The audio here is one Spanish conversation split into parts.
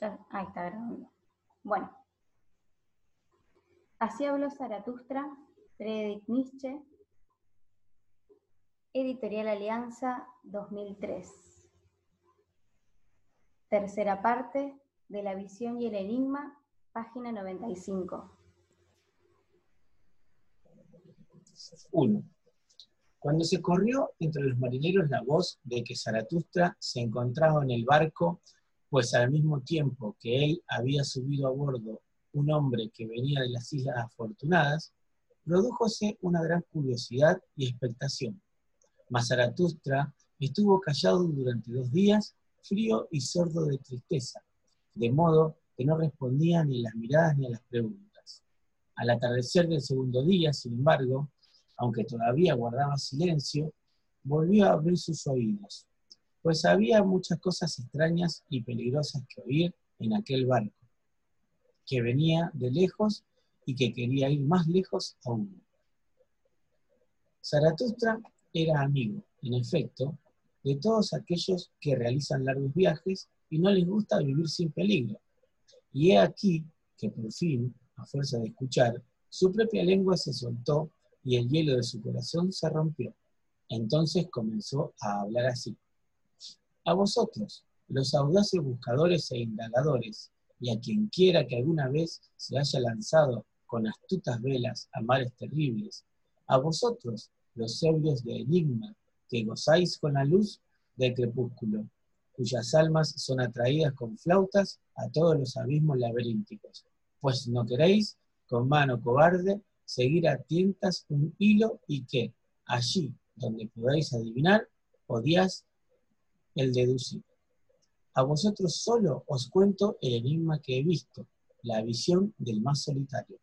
Ya, ahí está grabando. Bueno. Así habló Zaratustra, Friedrich Nietzsche, Editorial Alianza 2003. Tercera parte de La visión y el enigma, página 95. 1. Cuando se corrió entre los marineros la voz de que Zaratustra se encontraba en el barco, pues al mismo tiempo que él había subido a bordo un hombre que venía de las Islas Afortunadas, produjóse una gran curiosidad y expectación. Mas Zaratustra estuvo callado durante dos días, frío y sordo de tristeza, de modo que no respondía ni a las miradas ni a las preguntas. Al atardecer del segundo día, sin embargo, aunque todavía guardaba silencio, volvió a abrir sus oídos, pues había muchas cosas extrañas y peligrosas que oír en aquel barco, que venía de lejos y que quería ir más lejos aún. Zaratustra era amigo, en efecto, de todos aquellos que realizan largos viajes y no les gusta vivir sin peligro. Y he aquí que por fin, a fuerza de escuchar, su propia lengua se soltó y el hielo de su corazón se rompió. Entonces comenzó a hablar así. A vosotros, los audaces buscadores e indagadores, y a quien quiera que alguna vez se haya lanzado con astutas velas a mares terribles, a vosotros, los ebrios de enigma, que gozáis con la luz del crepúsculo, cuyas almas son atraídas con flautas a todos los abismos laberínticos, pues no queréis, con mano cobarde, seguir a tientas un hilo y que, allí donde podáis adivinar, odiáis el deducir. A vosotros solo os cuento el enigma que he visto, la visión del más solitario.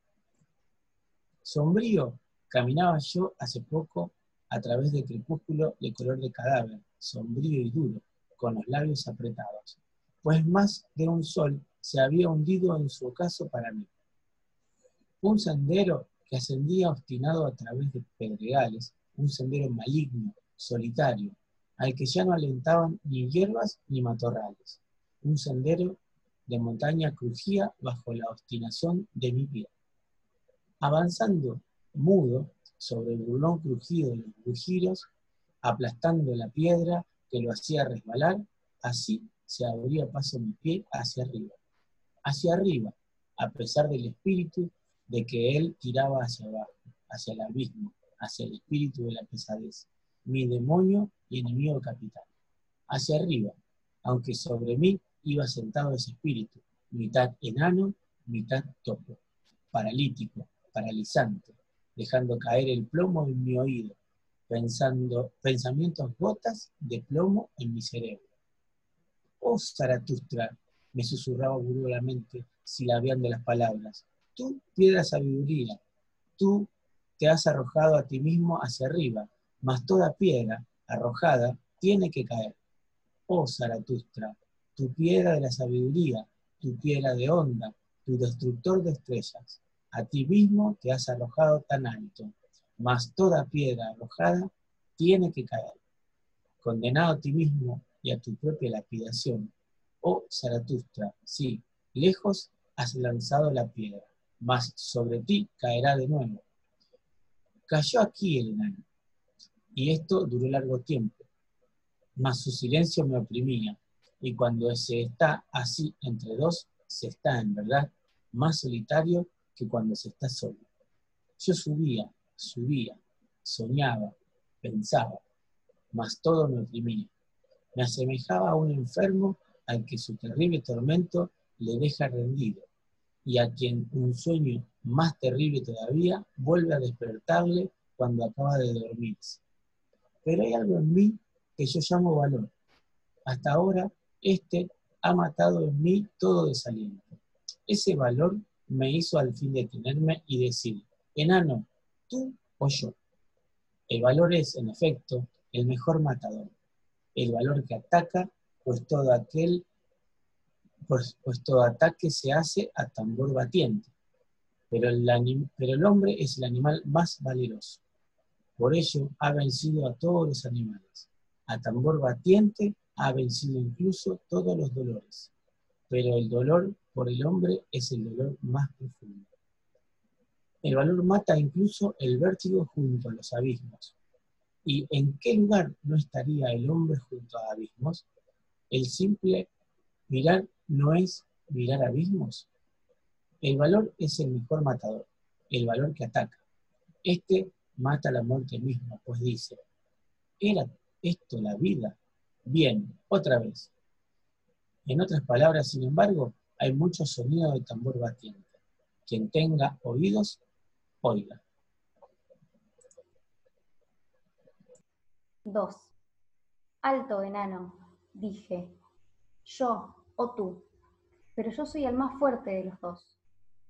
Sombrío caminaba yo hace poco a través del crepúsculo de color de cadáver, sombrío y duro, con los labios apretados, pues más de un sol se había hundido en su ocaso para mí. Un sendero que ascendía obstinado a través de pedregales, un sendero maligno, solitario, al que ya no alentaban ni hierbas ni matorrales. Un sendero de montaña crujía bajo la obstinación de mi pie. Avanzando, mudo, sobre el burlón crujido de los bujiros, aplastando la piedra que lo hacía resbalar, así se abría paso mi pie hacia arriba. Hacia arriba, a pesar del espíritu de que él tiraba hacia abajo, hacia el abismo, hacia el espíritu de la pesadez, mi demonio y enemigo capital. Hacia arriba, aunque sobre mí iba sentado ese espíritu, mitad enano, mitad topo, paralítico, paralizante, dejando caer el plomo en mi oído, pensando pensamientos gotas de plomo en mi cerebro. Oh Zaratustra, me susurraba burlamente, silabeando las palabras, tú piedra sabiduría, tú te has arrojado a ti mismo hacia arriba, mas toda piedra arrojada tiene que caer. Oh Zaratustra, tu piedra de la sabiduría, tu piedra de onda, tu destructor de estrellas, a ti mismo te has arrojado tan alto, mas toda piedra arrojada tiene que caer. Condenado a ti mismo y a tu propia lapidación, oh Zaratustra, sí, lejos has lanzado la piedra mas sobre ti caerá de nuevo. Cayó aquí el enano, y esto duró largo tiempo, mas su silencio me oprimía, y cuando se está así entre dos, se está en verdad más solitario que cuando se está solo. Yo subía, subía, soñaba, pensaba, mas todo me oprimía. Me asemejaba a un enfermo al que su terrible tormento le deja rendido y a quien un sueño más terrible todavía vuelve a despertarle cuando acaba de dormirse. Pero hay algo en mí que yo llamo valor. Hasta ahora, este ha matado en mí todo desaliento. Ese valor me hizo al fin detenerme y decir, enano, tú o yo. El valor es, en efecto, el mejor matador. El valor que ataca, pues todo aquel pues, pues, todo ataque se hace a tambor batiente, pero el, pero el hombre es el animal más valeroso. Por ello ha vencido a todos los animales. A tambor batiente ha vencido incluso todos los dolores. pero el dolor por el hombre es el dolor más profundo. El valor mata incluso el vértigo junto a los abismos. ¿Y en qué lugar no estaría el hombre junto a abismos? El simple mirar no es mirar abismos. El valor es el mejor matador, el valor que ataca. Este mata la muerte misma, pues dice, ¿era esto la vida? Bien, otra vez. En otras palabras, sin embargo, hay mucho sonido de tambor batiente. Quien tenga oídos, oiga. 2. Alto, enano, dije. Yo o tú. Pero yo soy el más fuerte de los dos.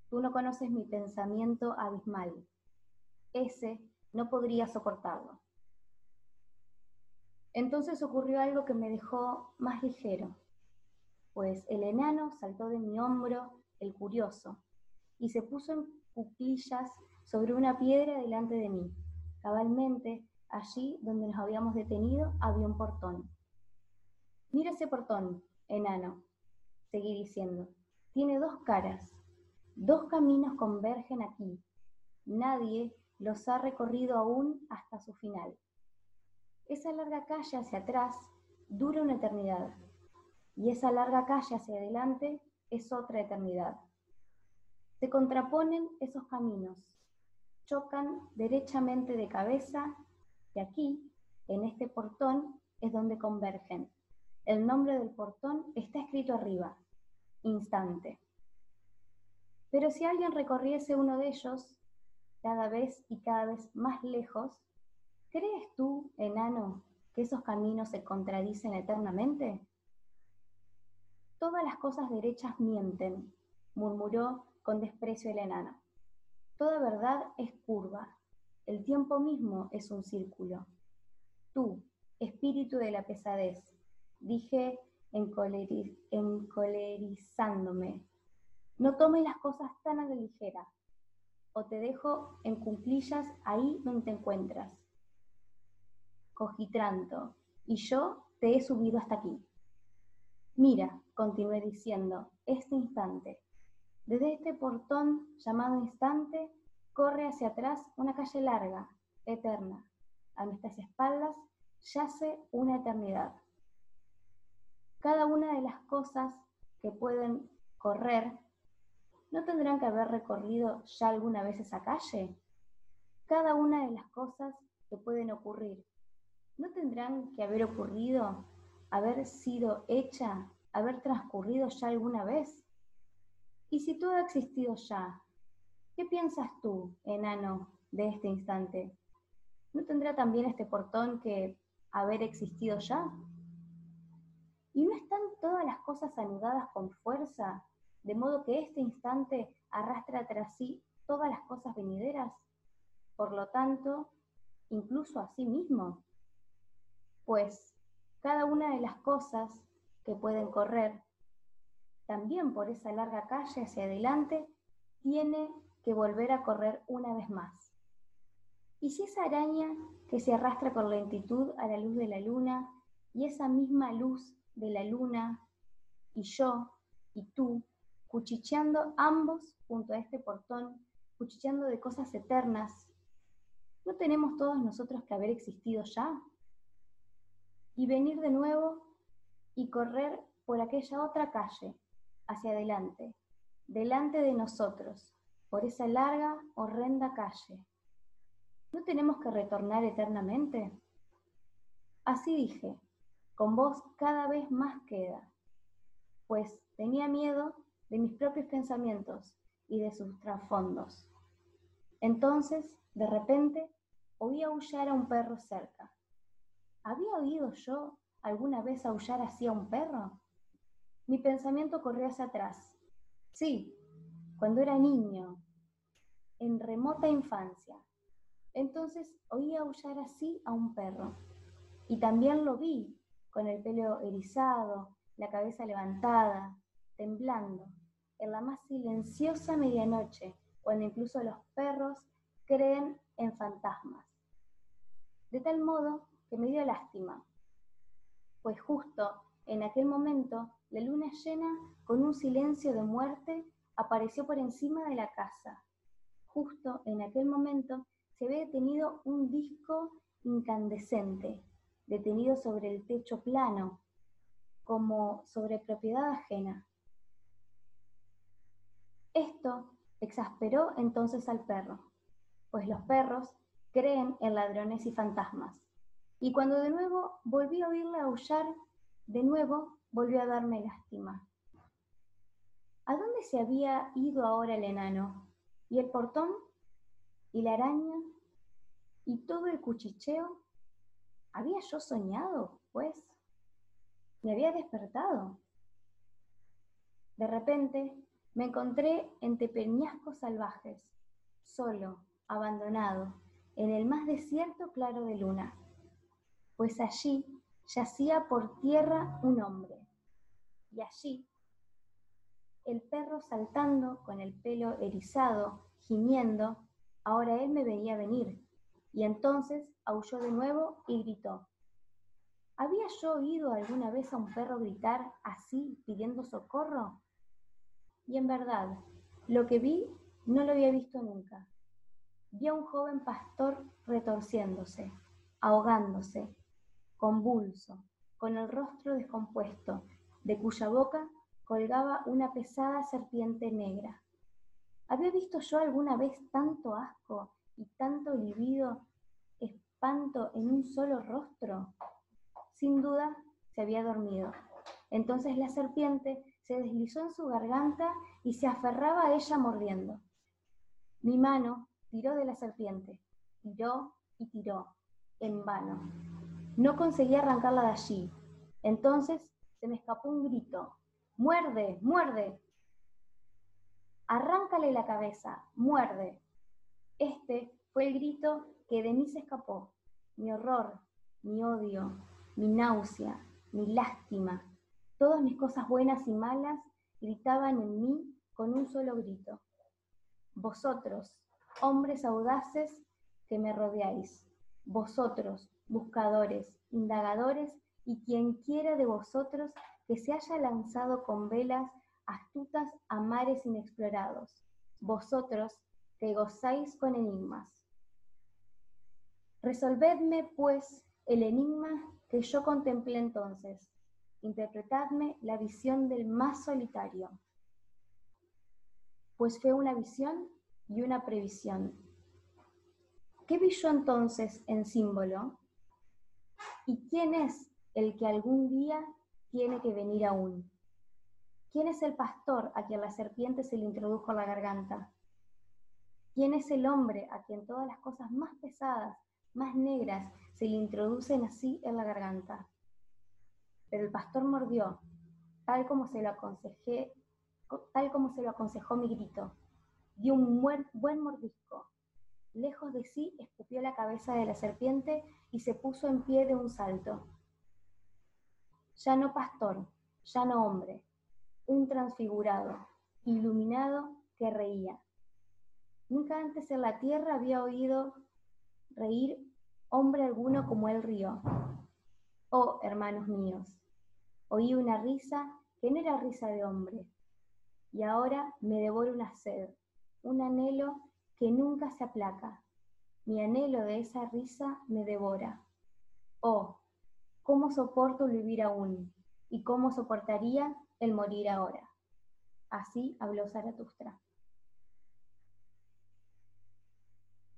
Tú no conoces mi pensamiento abismal. Ese no podría soportarlo. Entonces ocurrió algo que me dejó más ligero, pues el enano saltó de mi hombro, el curioso, y se puso en cuclillas sobre una piedra delante de mí. Cabalmente, allí donde nos habíamos detenido, había un portón. Mira ese portón, enano, seguí diciendo. Tiene dos caras. Dos caminos convergen aquí. Nadie los ha recorrido aún hasta su final. Esa larga calle hacia atrás dura una eternidad y esa larga calle hacia adelante es otra eternidad. Se contraponen esos caminos, chocan derechamente de cabeza y aquí, en este portón, es donde convergen. El nombre del portón está escrito arriba, instante. Pero si alguien recorriese uno de ellos, cada vez y cada vez más lejos, ¿crees tú, enano, que esos caminos se contradicen eternamente? Todas las cosas derechas mienten, murmuró con desprecio el enano. Toda verdad es curva, el tiempo mismo es un círculo. Tú, espíritu de la pesadez, dije encolerizándome, no tomes las cosas tan a la ligera o te dejo en cumplillas ahí donde te encuentras. Cogitranto, y yo te he subido hasta aquí. Mira, continué diciendo, este instante. Desde este portón llamado instante corre hacia atrás una calle larga, eterna. A nuestras espaldas yace una eternidad. Cada una de las cosas que pueden correr ¿no tendrán que haber recorrido ya alguna vez esa calle? Cada una de las cosas que pueden ocurrir, ¿no tendrán que haber ocurrido, haber sido hecha, haber transcurrido ya alguna vez? Y si todo ha existido ya, ¿qué piensas tú, enano, de este instante? ¿No tendrá también este portón que haber existido ya? ¿Y no están todas las cosas anudadas con fuerza de modo que este instante arrastra tras sí todas las cosas venideras, por lo tanto, incluso a sí mismo. Pues cada una de las cosas que pueden correr, también por esa larga calle hacia adelante, tiene que volver a correr una vez más. ¿Y si esa araña que se arrastra con lentitud a la luz de la luna, y esa misma luz de la luna, y yo, y tú, cuchicheando ambos junto a este portón, cuchicheando de cosas eternas, ¿no tenemos todos nosotros que haber existido ya? Y venir de nuevo y correr por aquella otra calle, hacia adelante, delante de nosotros, por esa larga, horrenda calle. ¿No tenemos que retornar eternamente? Así dije, con voz cada vez más queda, pues tenía miedo de mis propios pensamientos y de sus trasfondos. Entonces, de repente, oí aullar a un perro cerca. ¿Había oído yo alguna vez aullar así a un perro? Mi pensamiento corrió hacia atrás. Sí, cuando era niño, en remota infancia. Entonces oí aullar así a un perro. Y también lo vi, con el pelo erizado, la cabeza levantada, temblando, en la más silenciosa medianoche, cuando incluso los perros creen en fantasmas. De tal modo que me dio lástima, pues justo en aquel momento, la luna llena, con un silencio de muerte, apareció por encima de la casa. Justo en aquel momento se ve detenido un disco incandescente, detenido sobre el techo plano, como sobre propiedad ajena. Esto exasperó entonces al perro, pues los perros creen en ladrones y fantasmas. Y cuando de nuevo volví a oírle aullar, de nuevo volvió a darme lástima. ¿A dónde se había ido ahora el enano? ¿Y el portón? ¿Y la araña? ¿Y todo el cuchicheo? ¿Había yo soñado, pues? ¿Me había despertado? De repente me encontré entre peñascos salvajes, solo, abandonado, en el más desierto claro de luna, pues allí yacía por tierra un hombre, y allí el perro saltando con el pelo erizado, gimiendo, ahora él me veía venir, y entonces aulló de nuevo y gritó. ¿Había yo oído alguna vez a un perro gritar así, pidiendo socorro? Y en verdad, lo que vi no lo había visto nunca. Vi a un joven pastor retorciéndose, ahogándose, convulso, con el rostro descompuesto, de cuya boca colgaba una pesada serpiente negra. ¿Había visto yo alguna vez tanto asco y tanto livido espanto en un solo rostro? Sin duda se había dormido. Entonces la serpiente se deslizó en su garganta y se aferraba a ella mordiendo. Mi mano tiró de la serpiente, tiró y tiró, en vano. No conseguí arrancarla de allí. Entonces se me escapó un grito. ¡Muerde! ¡Muerde! Arráncale la cabeza, muerde. Este fue el grito que de mí se escapó. Mi horror, mi odio, mi náusea, mi lástima, todas mis cosas buenas y malas gritaban en mí con un solo grito. Vosotros, hombres audaces que me rodeáis, vosotros, buscadores, indagadores, y quien quiera de vosotros que se haya lanzado con velas astutas a mares inexplorados, vosotros que gozáis con enigmas. Resolvedme, pues, el enigma que yo contemplé entonces. Interpretadme la visión del más solitario. Pues fue una visión y una previsión. ¿Qué vi yo entonces en símbolo? ¿Y quién es el que algún día tiene que venir aún? ¿Quién es el pastor a quien la serpiente se le introdujo a la garganta? ¿Quién es el hombre a quien todas las cosas más pesadas, más negras, se le introducen así en la garganta? Pero el pastor mordió, tal como se lo aconsejé, tal como se lo aconsejó mi grito. Dio un buen mordisco, Lejos de sí, escupió la cabeza de la serpiente y se puso en pie de un salto. Ya no pastor, ya no hombre, un transfigurado, iluminado que reía. Nunca antes en la tierra había oído reír hombre alguno como él rió. Oh, hermanos míos, oí una risa que no era risa de hombre, y ahora me devora una sed, un anhelo que nunca se aplaca. Mi anhelo de esa risa me devora. Oh, ¿cómo soporto vivir aún? ¿Y cómo soportaría el morir ahora? Así habló Zaratustra.